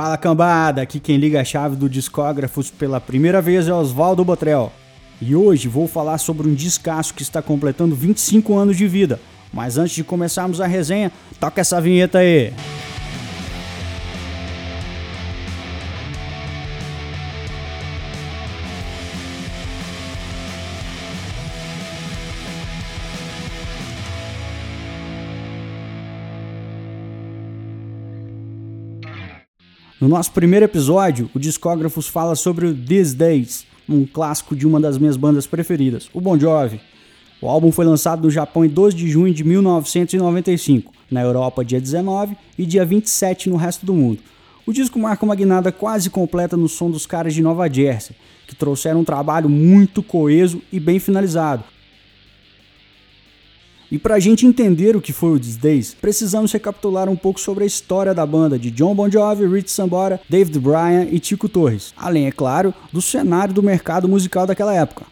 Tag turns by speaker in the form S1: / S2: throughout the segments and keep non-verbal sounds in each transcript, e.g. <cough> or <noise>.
S1: Fala cambada, aqui quem liga a chave do Discógrafos pela primeira vez é Oswaldo Botrel. E hoje vou falar sobre um descasso que está completando 25 anos de vida. Mas antes de começarmos a resenha, toca essa vinheta aí. No nosso primeiro episódio, o Discógrafos fala sobre o These Days, um clássico de uma das minhas bandas preferidas, o Bon Jovi. O álbum foi lançado no Japão em 2 de junho de 1995, na Europa dia 19 e dia 27 no resto do mundo. O disco marca uma guinada quase completa no som dos caras de Nova Jersey, que trouxeram um trabalho muito coeso e bem finalizado, e para a gente entender o que foi o These Days, precisamos recapitular um pouco sobre a história da banda de John Bon Jovi, Rich Sambora, David Bryan e Tico Torres, além, é claro, do cenário do mercado musical daquela época.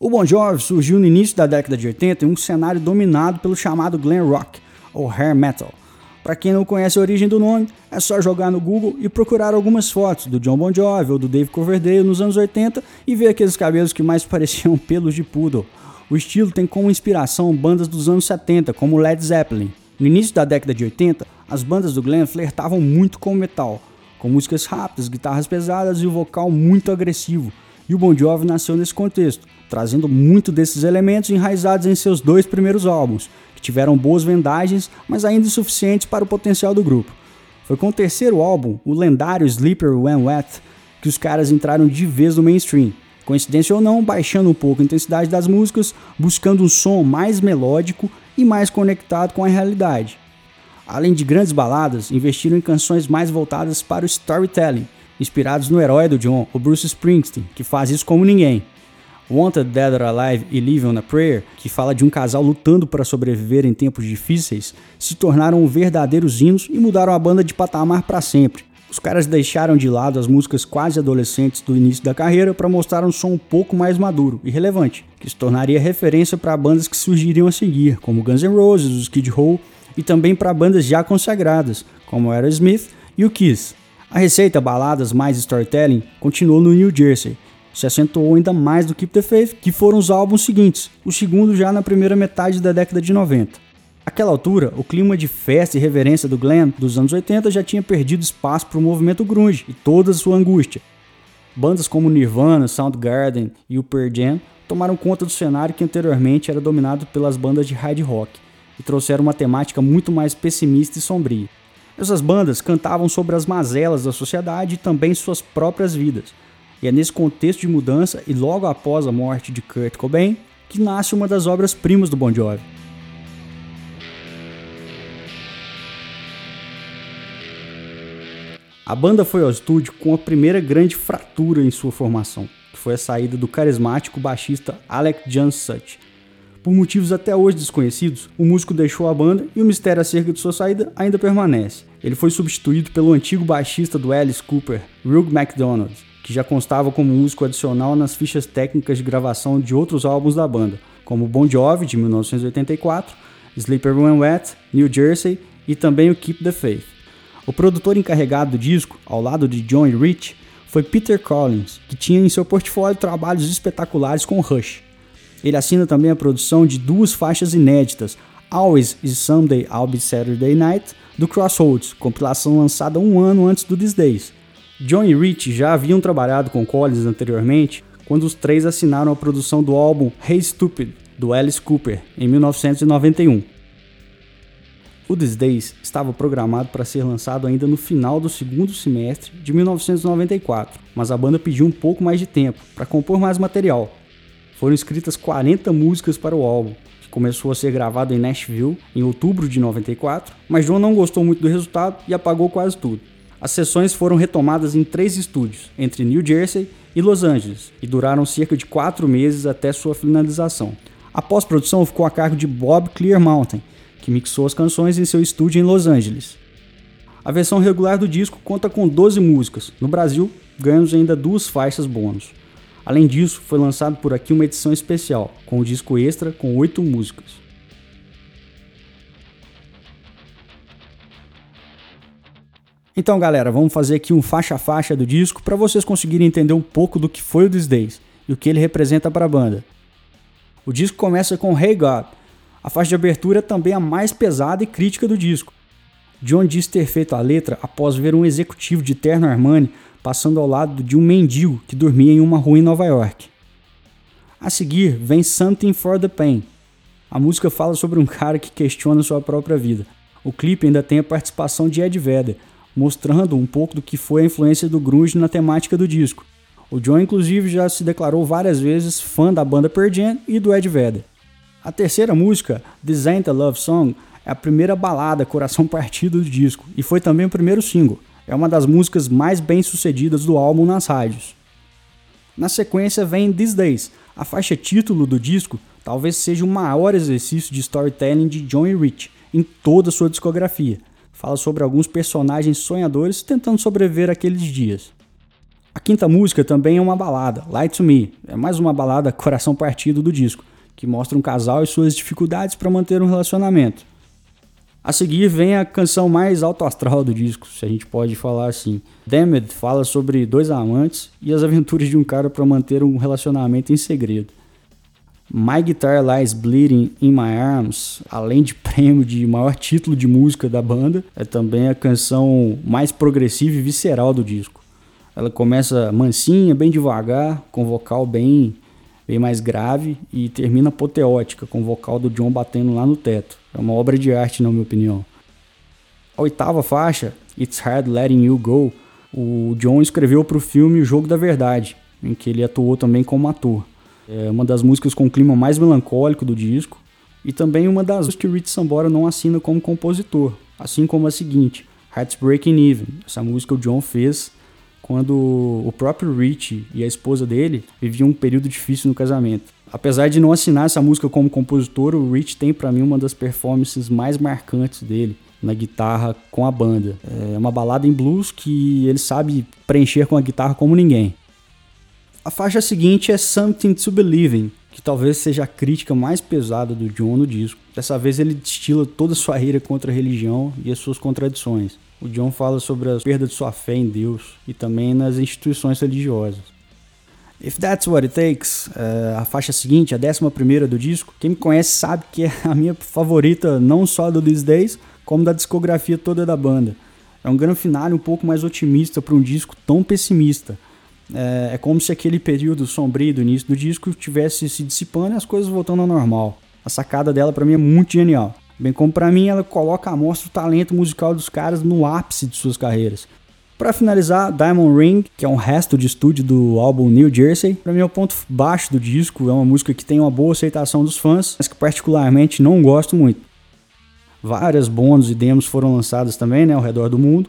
S1: O Bon Jovi surgiu no início da década de 80 em um cenário dominado pelo chamado glam rock, ou hair metal, para quem não conhece a origem do nome, é só jogar no Google e procurar algumas fotos do John Bon Jovi ou do Dave Coverdale nos anos 80 e ver aqueles cabelos que mais <laughs> pareciam pelos de poodle. O estilo tem como inspiração bandas dos anos 70, como Led Zeppelin. No início da década de 80, as bandas do glam flertavam muito com o metal, com músicas rápidas, guitarras pesadas e o vocal muito agressivo. E o Bon Jovi nasceu nesse contexto, trazendo muito desses elementos enraizados em seus dois primeiros álbuns, que tiveram boas vendagens, mas ainda insuficientes para o potencial do grupo. Foi com o terceiro álbum, o lendário Sleeper When Wet, que os caras entraram de vez no mainstream. Coincidência ou não, baixando um pouco a intensidade das músicas, buscando um som mais melódico e mais conectado com a realidade. Além de grandes baladas, investiram em canções mais voltadas para o storytelling, inspirados no herói do John, o Bruce Springsteen, que faz isso como ninguém. Wanted Dead or Alive e Live on a Prayer, que fala de um casal lutando para sobreviver em tempos difíceis, se tornaram verdadeiros hinos e mudaram a banda de patamar para sempre. Os caras deixaram de lado as músicas quase adolescentes do início da carreira para mostrar um som um pouco mais maduro e relevante, que se tornaria referência para bandas que surgiriam a seguir, como Guns N' Roses, os Skid Row, e também para bandas já consagradas, como Aerosmith e o Kiss. A receita baladas mais storytelling continuou no New Jersey, se acentuou ainda mais do Keep the Faith, que foram os álbuns seguintes, o segundo já na primeira metade da década de 90. Naquela altura, o clima de festa e reverência do glam dos anos 80 já tinha perdido espaço para o movimento grunge e toda sua angústia. Bandas como Nirvana, Soundgarden e o Pearl Jam tomaram conta do cenário que anteriormente era dominado pelas bandas de hard rock e trouxeram uma temática muito mais pessimista e sombria. Essas bandas cantavam sobre as mazelas da sociedade e também suas próprias vidas, e é nesse contexto de mudança e logo após a morte de Kurt Cobain que nasce uma das obras-primas do Bon Jovi. A banda foi ao estúdio com a primeira grande fratura em sua formação, que foi a saída do carismático baixista Alec Janssuch. Por motivos até hoje desconhecidos, o músico deixou a banda e o mistério acerca de sua saída ainda permanece. Ele foi substituído pelo antigo baixista do Alice Cooper, Rug MacDonald, que já constava como músico adicional nas fichas técnicas de gravação de outros álbuns da banda, como Bon Jovi, de 1984, Sleeper When Wet, New Jersey e também o Keep the Faith. O produtor encarregado do disco, ao lado de John Rich, foi Peter Collins, que tinha em seu portfólio trabalhos espetaculares com Rush. Ele assina também a produção de duas faixas inéditas, Always e Someday I'll Be Saturday Night, do Crossroads, compilação lançada um ano antes do These Days. John e Rich já haviam trabalhado com Collins anteriormente, quando os três assinaram a produção do álbum Hey Stupid, do Alice Cooper, em 1991. O These Days estava programado para ser lançado ainda no final do segundo semestre de 1994, mas a banda pediu um pouco mais de tempo para compor mais material. Foram escritas 40 músicas para o álbum, que começou a ser gravado em Nashville em outubro de 94, mas John não gostou muito do resultado e apagou quase tudo. As sessões foram retomadas em três estúdios, entre New Jersey e Los Angeles, e duraram cerca de quatro meses até sua finalização. A pós-produção ficou a cargo de Bob Clear Mountain, que mixou as canções em seu estúdio em Los Angeles. A versão regular do disco conta com 12 músicas. No Brasil, ganhamos ainda duas faixas bônus. Além disso, foi lançado por aqui uma edição especial, com o disco extra com oito músicas. Então, galera, vamos fazer aqui um faixa a faixa do disco para vocês conseguirem entender um pouco do que foi o These Days e o que ele representa para a banda. O disco começa com Hey God. A faixa de abertura é também a mais pesada e crítica do disco. John diz ter feito a letra após ver um executivo de terno Armani passando ao lado de um mendigo que dormia em uma rua em Nova York. A seguir vem Something for the Pain. A música fala sobre um <laughs> cara que questiona sua própria vida. O clipe ainda tem a participação de Ed Vedder, mostrando um pouco do que foi a influência do grunge na temática do disco. O John, inclusive, já se declarou várias vezes fã da banda Pearl Jam e do Ed Vedder. A terceira música, Design the Love Song, é a primeira balada coração <laughs> partido do disco e foi também o primeiro single. É uma das músicas mais bem sucedidas do álbum nas rádios. Na sequência vem These Days, a faixa título do disco talvez seja o maior exercício de storytelling de John e Rich em toda sua discografia fala sobre alguns personagens sonhadores tentando sobreviver aqueles dias. A quinta música também é uma balada, Light to Me, é mais uma balada <laughs> coração partido do disco, que mostra um casal e suas dificuldades para manter um relacionamento. A seguir vem a canção mais alto astral do disco, se a gente pode falar assim. Damned fala sobre dois amantes e as aventuras de um cara para manter um relacionamento em segredo. My Guitar Lies Bleeding in My Arms, além de <laughs> prêmio de maior título de música da banda, é também a canção mais progressiva e visceral do disco. Ela começa mansinha, bem devagar, com vocal bem, bem mais grave e termina apoteótica, com o vocal do John batendo lá no teto. É uma obra de arte, na minha opinião. A oitava faixa, It's Hard Letting You Go, o John escreveu para o filme O Jogo da Verdade, em que ele atuou também como ator. É uma das músicas com o clima mais melancólico do disco e também uma das que Rich Sambora não assina como compositor, assim como a seguinte, Hearts Breaking Even. Essa música o John fez quando o próprio Rich e a esposa dele viviam um período difícil no casamento. Apesar de não assinar essa música como compositor, o Rich tem para mim uma das performances mais marcantes dele na guitarra com a banda. É uma balada em blues que ele sabe preencher com a guitarra como ninguém. A faixa seguinte é Something to Believe in, que talvez seja a crítica mais pesada do John no disco. Dessa vez ele destila toda sua ira contra a religião e as suas contradições. O John fala sobre a perda de sua fé em Deus e também nas instituições religiosas. If That's What It Takes, uh, a faixa seguinte, a décima primeira do disco, quem me conhece sabe que é a minha favorita não só do These Days, como da discografia toda da banda. É um grande final um pouco mais otimista para um disco tão pessimista. É, é, como se aquele período sombrio do início do disco tivesse se dissipando e as coisas voltando ao normal. A sacada dela para mim é muito genial. Bem como para mim ela coloca a mostra o talento musical dos caras no ápice de suas carreiras. Para finalizar, Diamond Ring, que é um resto de estúdio do álbum New Jersey, para mim é o ponto baixo do disco, é uma música que tem uma boa aceitação dos fãs, mas que particularmente não gosto muito. Várias bônus e demos foram lançadas também, né, ao redor do mundo.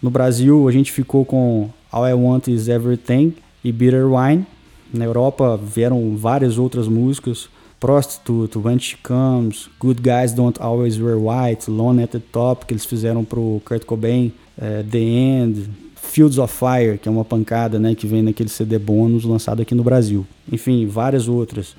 S1: No Brasil, a gente ficou com All I Want Is Everything e Bitter Wine. Na Europa vieram várias outras músicas, Prostitute, When She Comes, Good Guys Don't Always Wear White, Lone at the Top, que eles fizeram pro Kurt Cobain, é, The End, Fields of Fire, que é uma pancada né, que vem naquele CD bônus lançado aqui no Brasil. Enfim, várias outras.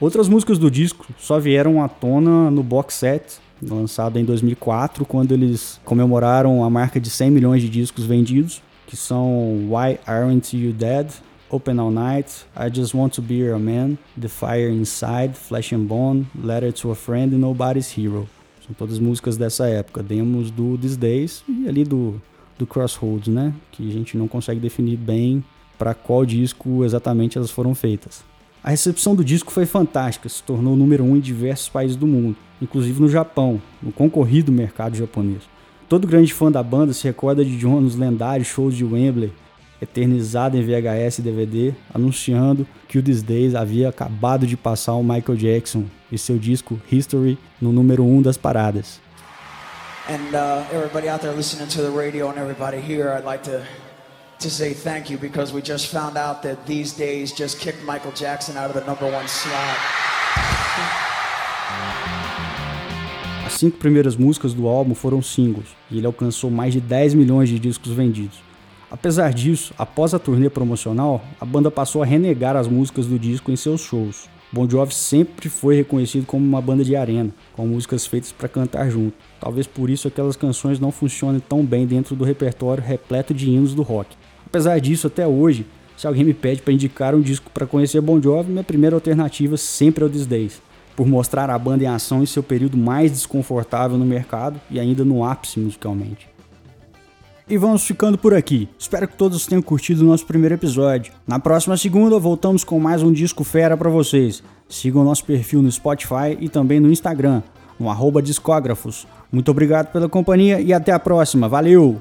S1: Outras músicas do disco só vieram à tona no box set, lançado em 2004, quando eles comemoraram a marca de 100 milhões de discos vendidos, que são Why Aren't You Dead, Open All Night, I Just Want to Be Your Man, The Fire Inside, Flesh and Bone, Letter to a Friend e Nobody's Hero. São todas músicas dessa época, demos do These Days e ali do, do Crossroads, né? Que a gente não consegue definir bem para qual disco exatamente elas foram feitas. A recepção do disco foi fantástica, se tornou número um em diversos países do mundo, inclusive no Japão, no concorrido mercado japonês. Todo grande fã da banda se recorda de John nos lendários shows de Wembley, eternizado em VHS e DVD, anunciando que o These Days havia acabado de passar o Michael Jackson e seu disco History no número um das paradas. And uh, everybody out there listening to the radio and everybody here, I'd like to to say thank you because we just found out that these days just kicked Michael Jackson out of the number one slot. As cinco primeiras músicas do álbum foram singles e ele alcançou mais de 10 milhões de discos vendidos. Apesar disso, após a turnê promocional, a banda passou a renegar as músicas do disco em seus shows. Bon Jovi sempre foi reconhecido como uma banda de arena, com músicas feitas para cantar junto. Talvez por isso aquelas canções não funcionem tão bem dentro do repertório repleto de hinos do rock. Apesar disso, até hoje, se alguém me pede para indicar um disco para conhecer Bon Jovi, minha primeira alternativa sempre é o These Days, por mostrar a banda em ação em seu período mais desconfortável no mercado e ainda no ápice musicalmente. E vamos ficando por aqui. Espero que todos tenham curtido o nosso primeiro episódio. Na próxima segunda voltamos com mais um disco fera para vocês. Sigam o nosso perfil no Spotify e também no Instagram, no arroba discógrafos. Muito obrigado pela companhia e até a próxima. Valeu!